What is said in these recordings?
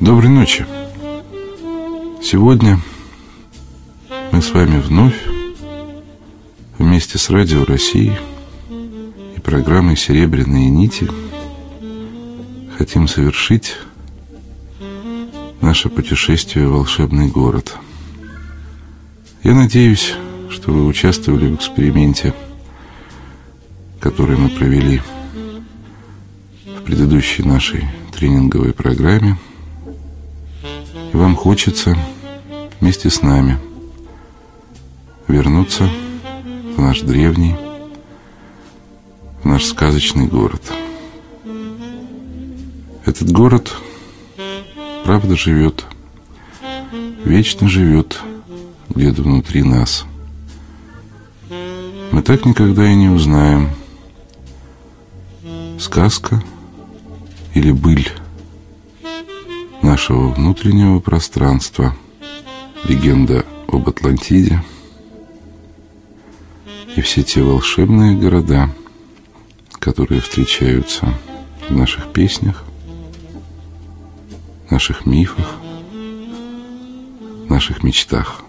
Доброй ночи. Сегодня мы с вами вновь вместе с Радио России и программой «Серебряные нити» хотим совершить наше путешествие в волшебный город. Я надеюсь, что вы участвовали в эксперименте, который мы провели в предыдущей нашей тренинговой программе – и вам хочется вместе с нами вернуться в наш древний, в наш сказочный город. Этот город, правда, живет, вечно живет где-то внутри нас. Мы так никогда и не узнаем, сказка или быль нашего внутреннего пространства, легенда об Атлантиде. И все те волшебные города, которые встречаются в наших песнях, наших мифах, наших мечтах.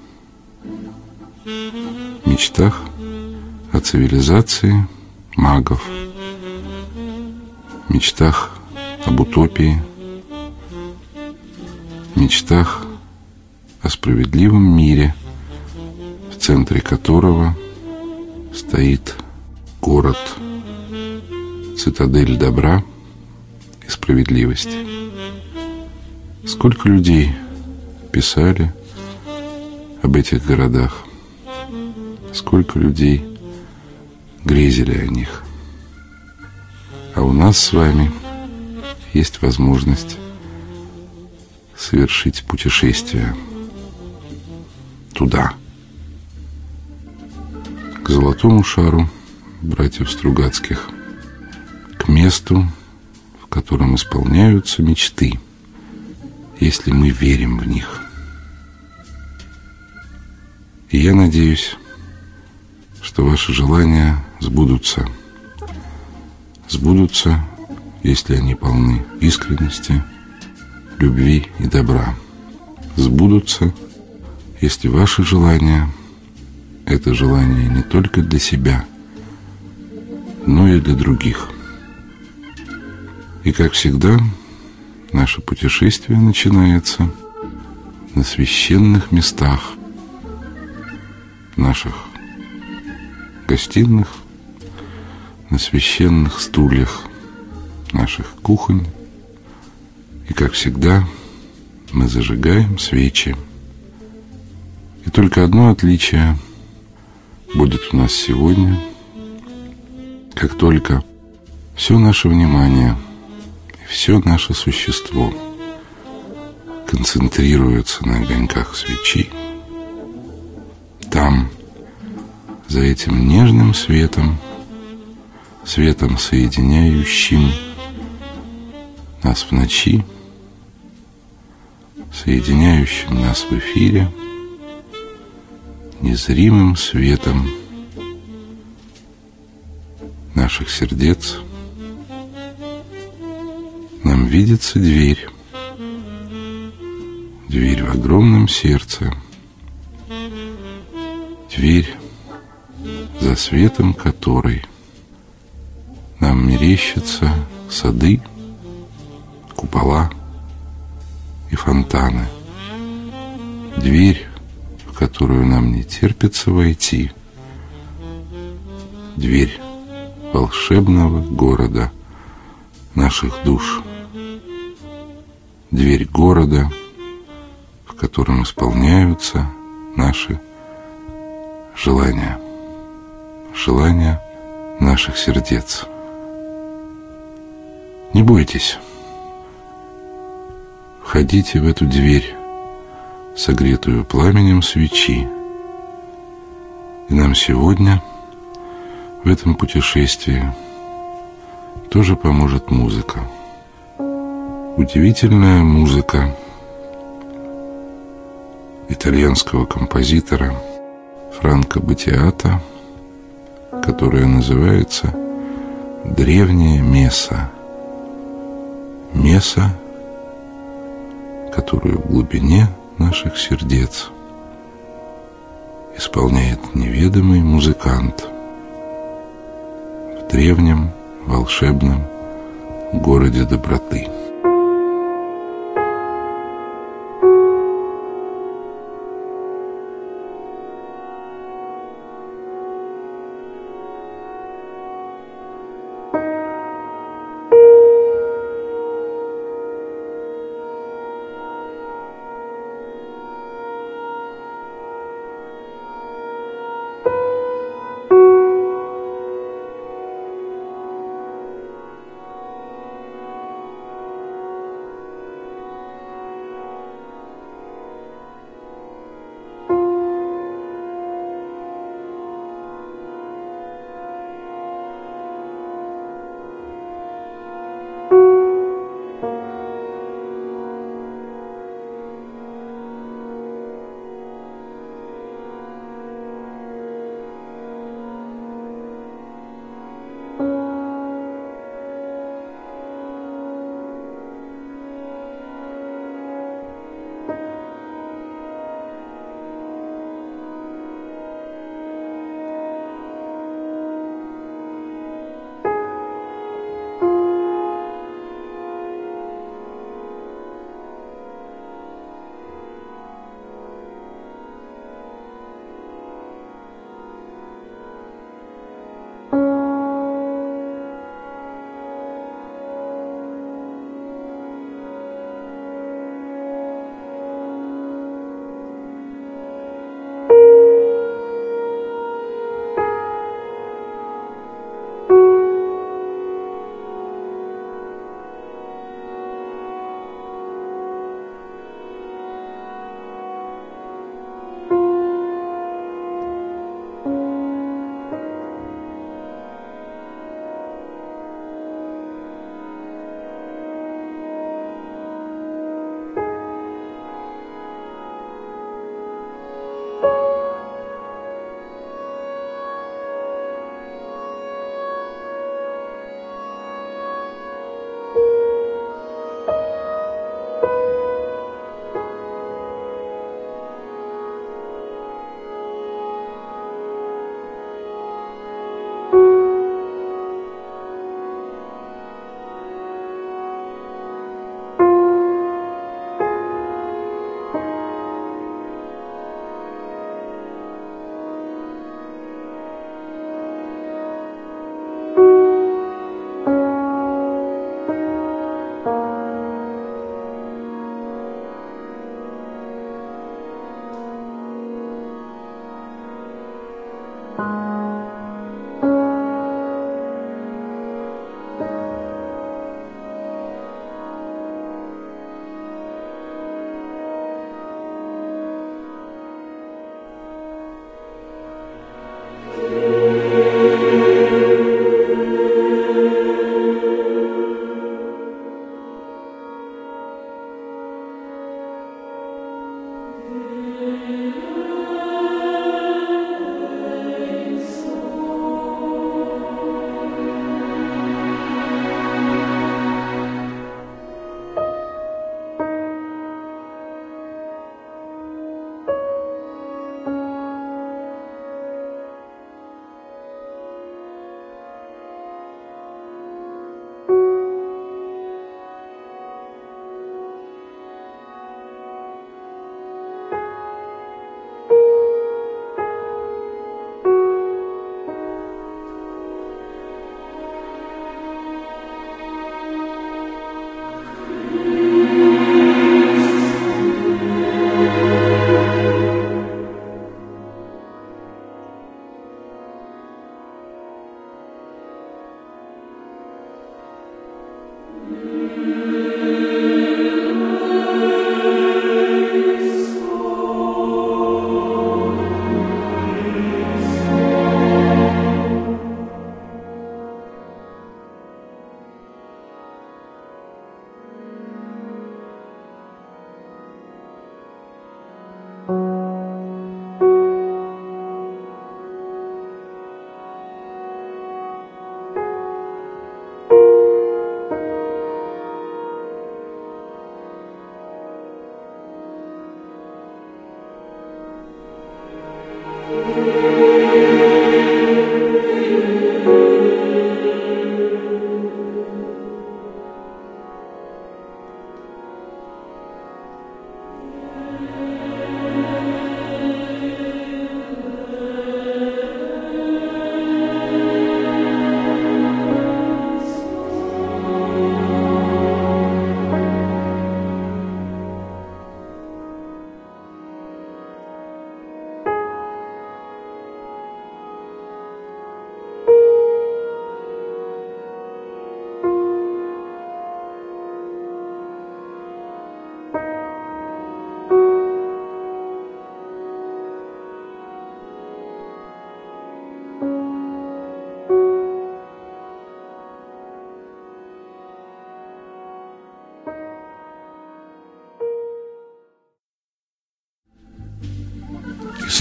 Мечтах о цивилизации магов, мечтах об утопии – мечтах о справедливом мире, в центре которого стоит город, цитадель добра и справедливости. Сколько людей писали об этих городах, сколько людей грезили о них. А у нас с вами есть возможность совершить путешествие туда, к золотому шару братьев Стругацких, к месту, в котором исполняются мечты, если мы верим в них. И я надеюсь, что ваши желания сбудутся. Сбудутся, если они полны искренности, любви и добра сбудутся, если ваши желания – это желание не только для себя, но и для других. И, как всегда, наше путешествие начинается на священных местах, наших гостиных, на священных стульях наших кухонь, и, как всегда, мы зажигаем свечи. И только одно отличие будет у нас сегодня. Как только все наше внимание все наше существо концентрируется на огоньках свечи, там, за этим нежным светом, светом соединяющим нас в ночи, соединяющим нас в эфире незримым светом наших сердец. Нам видится дверь, дверь в огромном сердце, дверь, за светом которой нам мерещатся сады, купола — и фонтаны. Дверь, в которую нам не терпится войти. Дверь волшебного города наших душ. Дверь города, в котором исполняются наши желания. Желания наших сердец. Не бойтесь. Входите в эту дверь, согретую пламенем свечи. И нам сегодня в этом путешествии тоже поможет музыка. Удивительная музыка итальянского композитора Франко Батиата, которая называется «Древняя месса». меса, которую в глубине наших сердец исполняет неведомый музыкант в древнем волшебном городе доброты.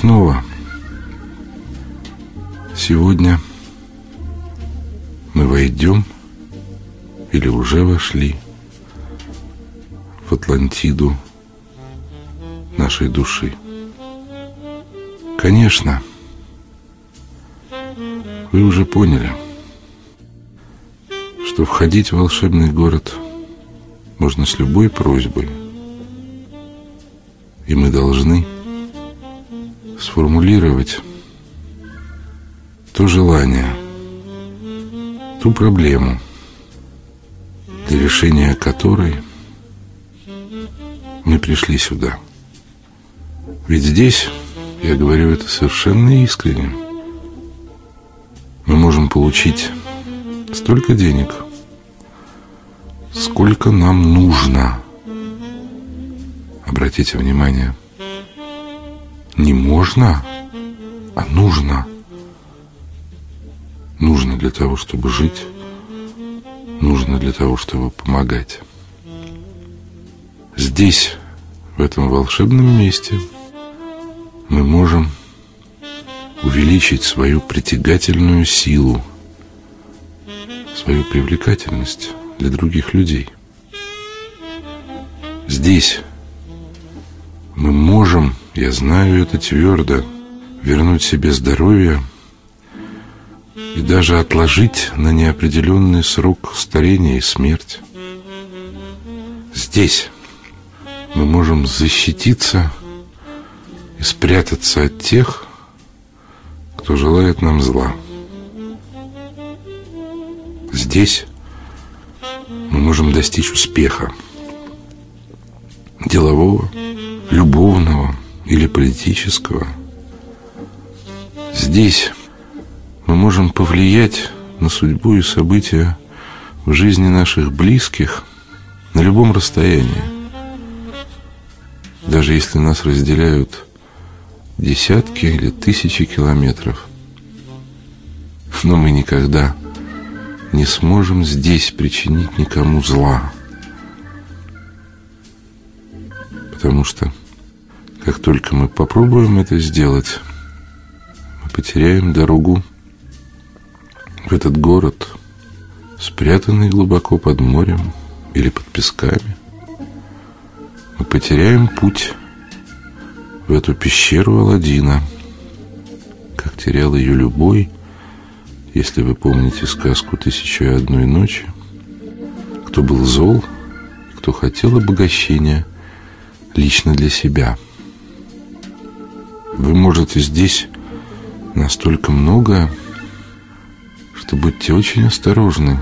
Снова сегодня мы войдем или уже вошли в Атлантиду нашей души. Конечно, вы уже поняли, что входить в волшебный город можно с любой просьбой. И мы должны сформулировать то желание, ту проблему, для решения которой мы пришли сюда. Ведь здесь, я говорю это совершенно искренне, мы можем получить столько денег, сколько нам нужно. Обратите внимание, не можно, а нужно – нужно для того, чтобы жить, нужно для того, чтобы помогать. Здесь, в этом волшебном месте, мы можем увеличить свою притягательную силу, свою привлекательность для других людей. Здесь мы можем, я знаю это твердо, вернуть себе здоровье, и даже отложить на неопределенный срок старение и смерть. Здесь мы можем защититься и спрятаться от тех, кто желает нам зла. Здесь мы можем достичь успеха делового, любовного или политического. Здесь мы можем повлиять на судьбу и события в жизни наших близких на любом расстоянии. Даже если нас разделяют десятки или тысячи километров. Но мы никогда не сможем здесь причинить никому зла. Потому что как только мы попробуем это сделать, мы потеряем дорогу в этот город, спрятанный глубоко под морем или под песками, мы потеряем путь в эту пещеру Аладдина, как терял ее любой, если вы помните сказку «Тысяча и одной ночи», кто был зол, кто хотел обогащения лично для себя. Вы можете здесь настолько многое что будьте очень осторожны.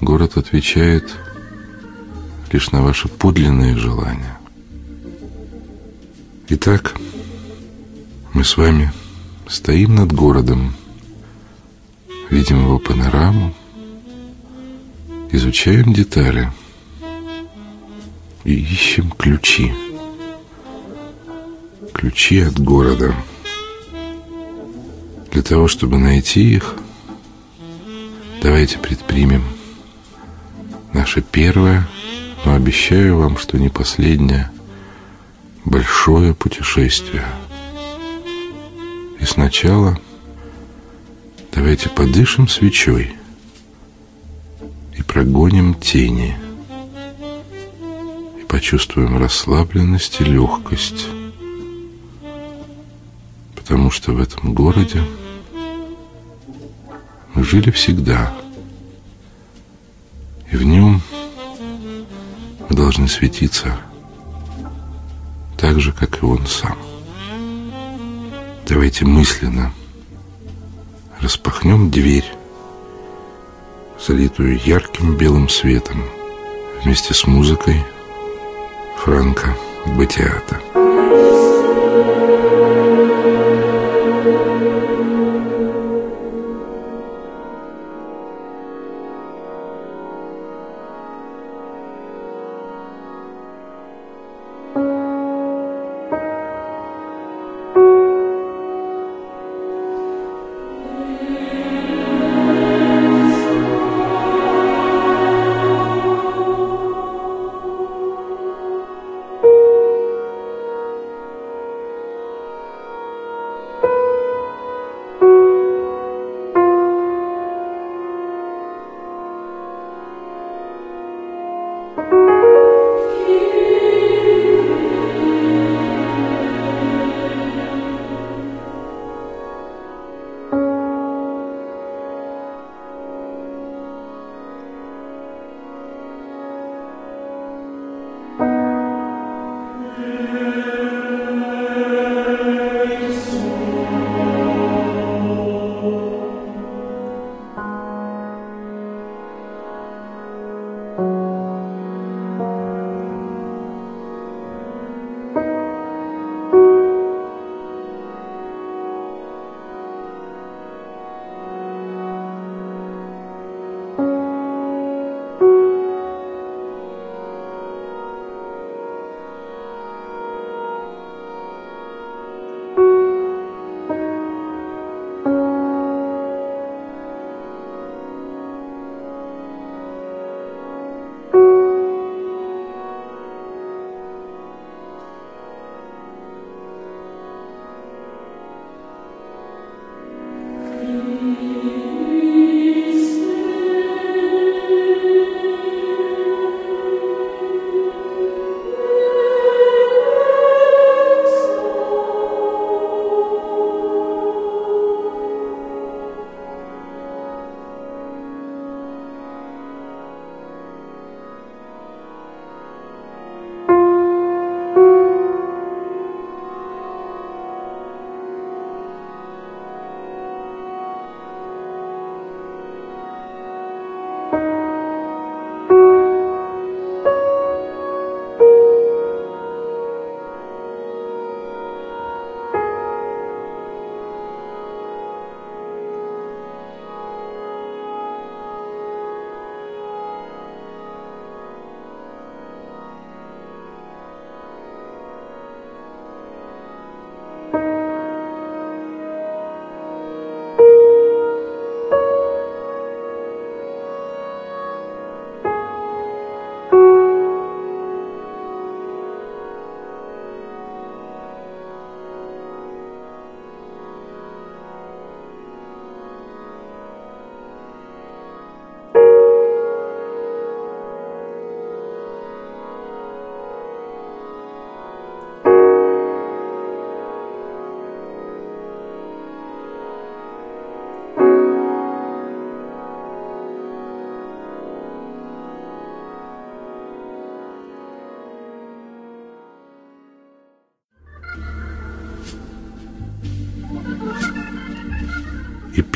Город отвечает лишь на ваши подлинные желания. Итак, мы с вами стоим над городом, видим его панораму, изучаем детали и ищем ключи. Ключи от города – для того, чтобы найти их, давайте предпримем наше первое, но обещаю вам, что не последнее, большое путешествие. И сначала давайте подышим свечой и прогоним тени. И почувствуем расслабленность и легкость, потому что в этом городе мы жили всегда. И в нем мы должны светиться так же, как и он сам. Давайте мысленно распахнем дверь, залитую ярким белым светом, вместе с музыкой Франка Батиата.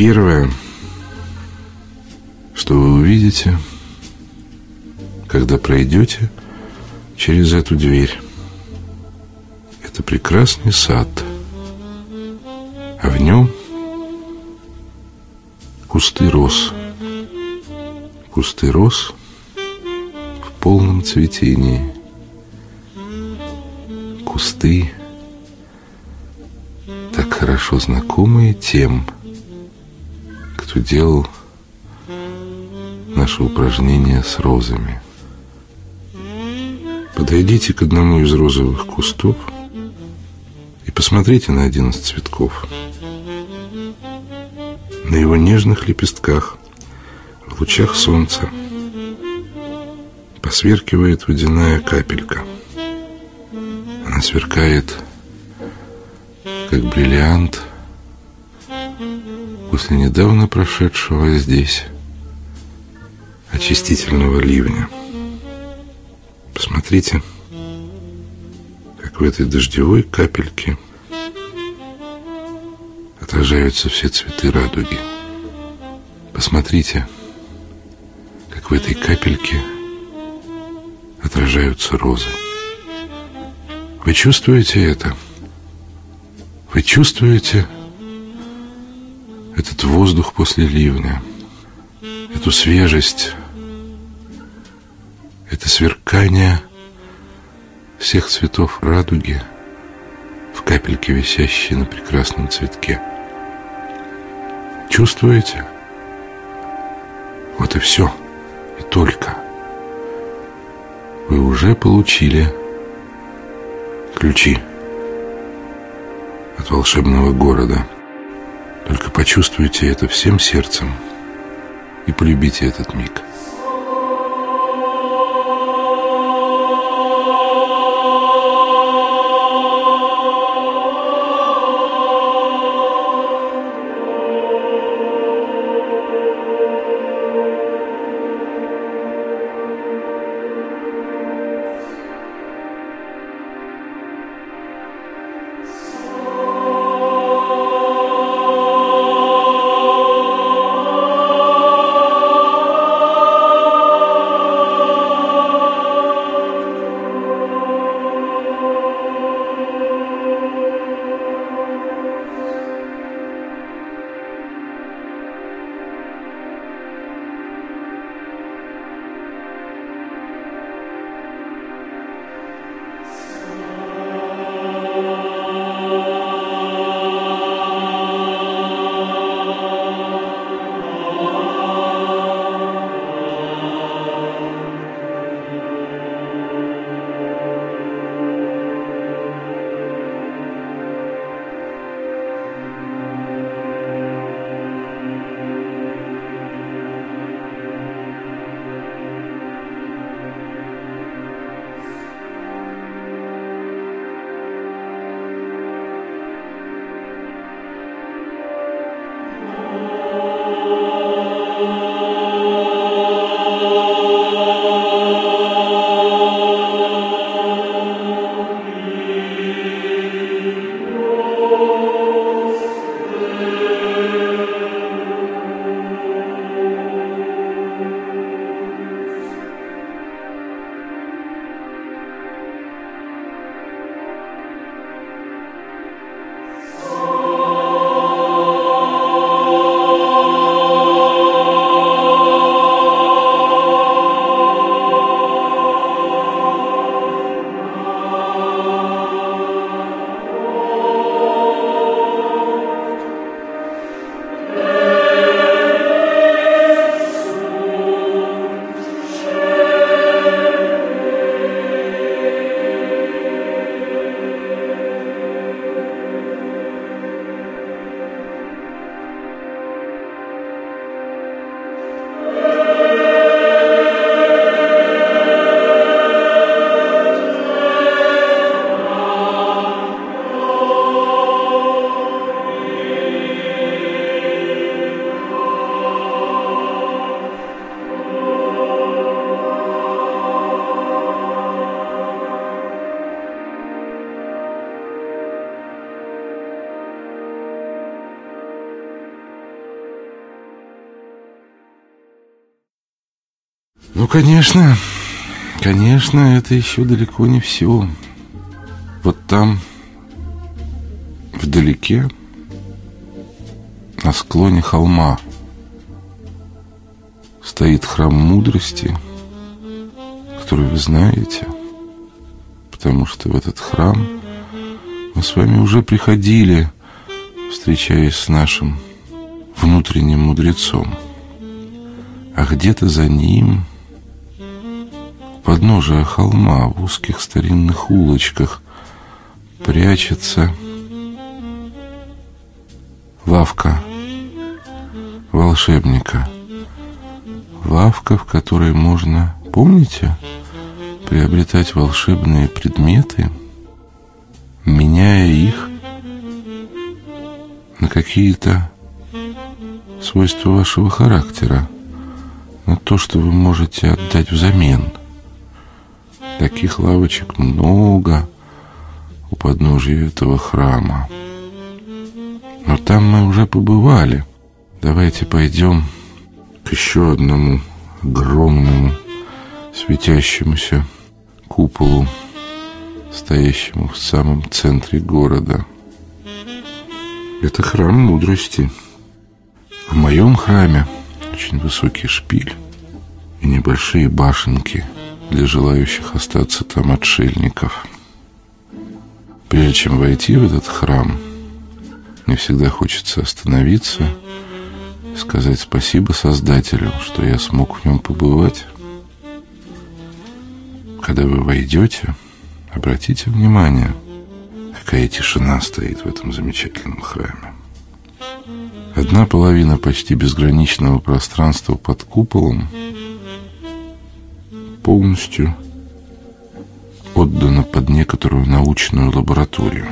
Первое, что вы увидите, когда пройдете через эту дверь, это прекрасный сад, а в нем кусты роз. Кусты роз в полном цветении. Кусты, так хорошо знакомые тем, кто делал наше упражнение с розами. Подойдите к одному из розовых кустов и посмотрите на один из цветков. На его нежных лепестках в лучах солнца посверкивает водяная капелька. Она сверкает, как бриллиант – после недавно прошедшего здесь очистительного ливня. Посмотрите, как в этой дождевой капельке отражаются все цветы радуги. Посмотрите, как в этой капельке отражаются розы. Вы чувствуете это? Вы чувствуете этот воздух после ливня, эту свежесть, это сверкание всех цветов радуги в капельке, висящей на прекрасном цветке. Чувствуете? Вот и все. И только. Вы уже получили ключи от волшебного города. Только почувствуйте это всем сердцем и полюбите этот миг. Конечно, конечно, это еще далеко не все. Вот там, вдалеке, на склоне холма, стоит храм мудрости, который вы знаете, потому что в этот храм мы с вами уже приходили, встречаясь с нашим внутренним мудрецом. А где-то за ним, подножия холма, в узких старинных улочках, прячется лавка волшебника. Лавка, в которой можно, помните, приобретать волшебные предметы, меняя их на какие-то свойства вашего характера, на то, что вы можете отдать взамен. Таких лавочек много у подножия этого храма. Но там мы уже побывали. Давайте пойдем к еще одному огромному светящемуся куполу, стоящему в самом центре города. Это храм мудрости. В моем храме очень высокий шпиль и небольшие башенки для желающих остаться там отшельников. Прежде чем войти в этот храм, мне всегда хочется остановиться и сказать спасибо Создателю, что я смог в нем побывать. Когда вы войдете, обратите внимание, какая тишина стоит в этом замечательном храме. Одна половина почти безграничного пространства под куполом полностью отдана под некоторую научную лабораторию.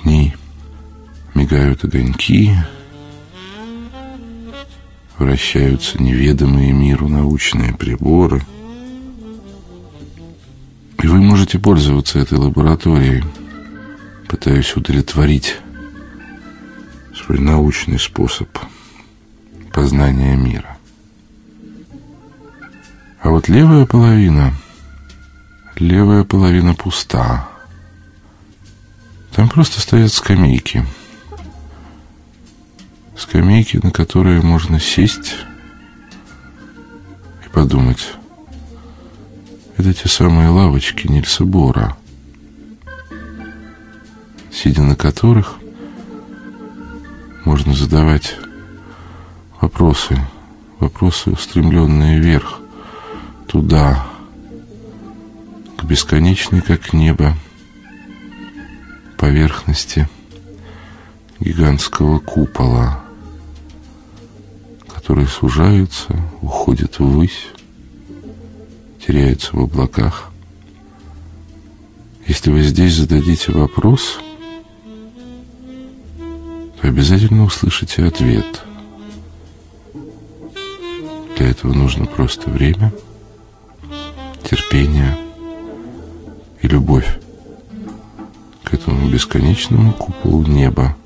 В ней мигают огоньки, вращаются неведомые миру научные приборы – и вы можете пользоваться этой лабораторией, пытаясь удовлетворить свой научный способ познания мира. А вот левая половина, левая половина пуста. Там просто стоят скамейки. Скамейки, на которые можно сесть и подумать, это те самые лавочки Нильса Бора, сидя на которых можно задавать вопросы, вопросы, устремленные вверх, туда, к бесконечной, как небо, поверхности гигантского купола, который сужается, уходит ввысь, теряются в облаках. Если вы здесь зададите вопрос, то обязательно услышите ответ. Для этого нужно просто время, терпение и любовь к этому бесконечному куполу неба,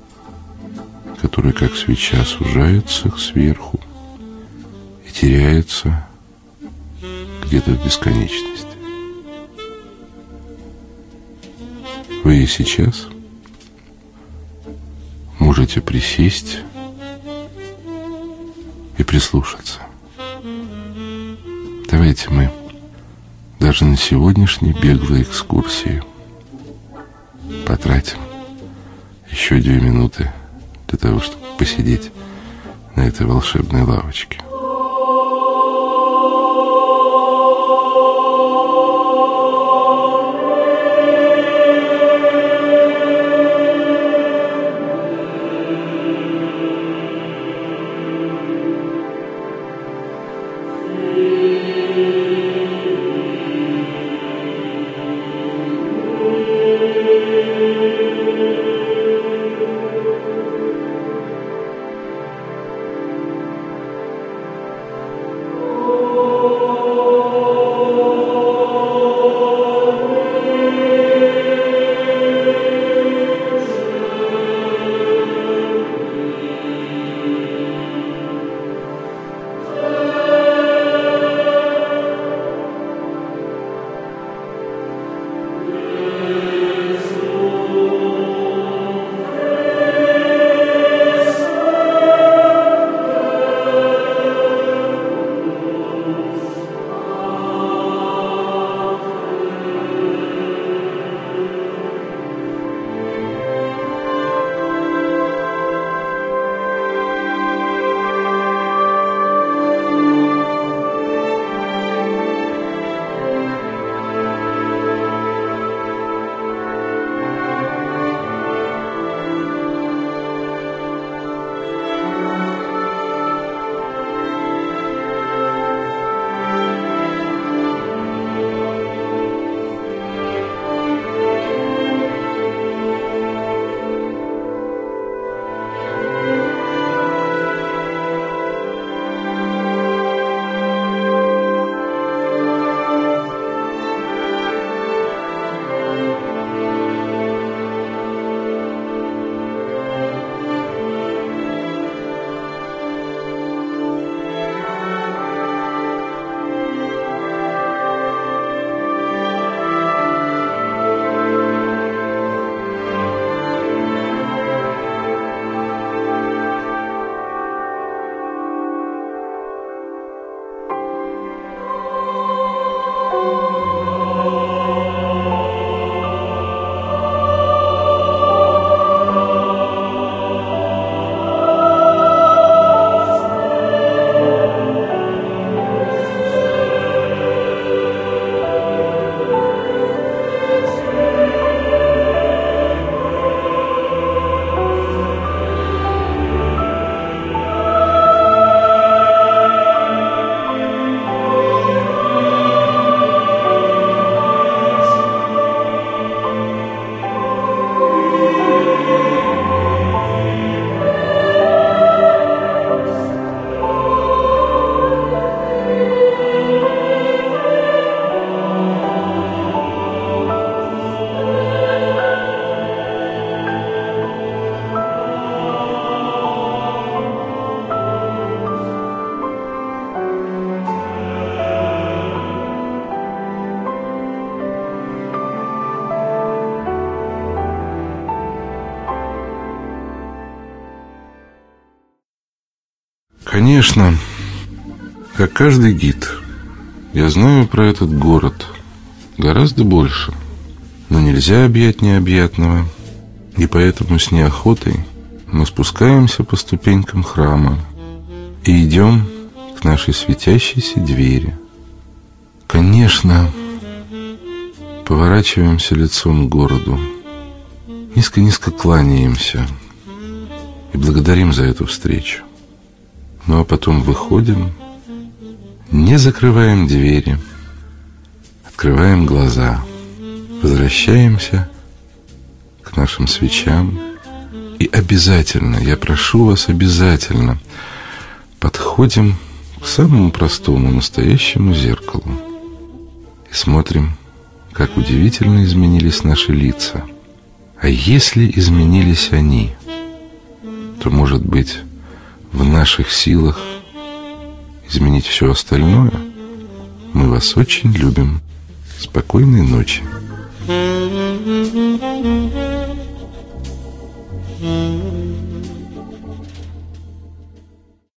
который как свеча сужается сверху и теряется где-то в бесконечности. Вы и сейчас можете присесть и прислушаться. Давайте мы даже на сегодняшней беглой экскурсии потратим еще две минуты для того, чтобы посидеть на этой волшебной лавочке. Конечно, как каждый гид, я знаю про этот город гораздо больше. Но нельзя объять необъятного, и поэтому с неохотой мы спускаемся по ступенькам храма и идем к нашей светящейся двери. Конечно, поворачиваемся лицом к городу, низко-низко кланяемся и благодарим за эту встречу. Ну а потом выходим, не закрываем двери, открываем глаза, возвращаемся к нашим свечам и обязательно, я прошу вас обязательно, подходим к самому простому настоящему зеркалу и смотрим, как удивительно изменились наши лица. А если изменились они, то, может быть, в наших силах изменить все остальное, мы вас очень любим. Спокойной ночи. Mm-hmm.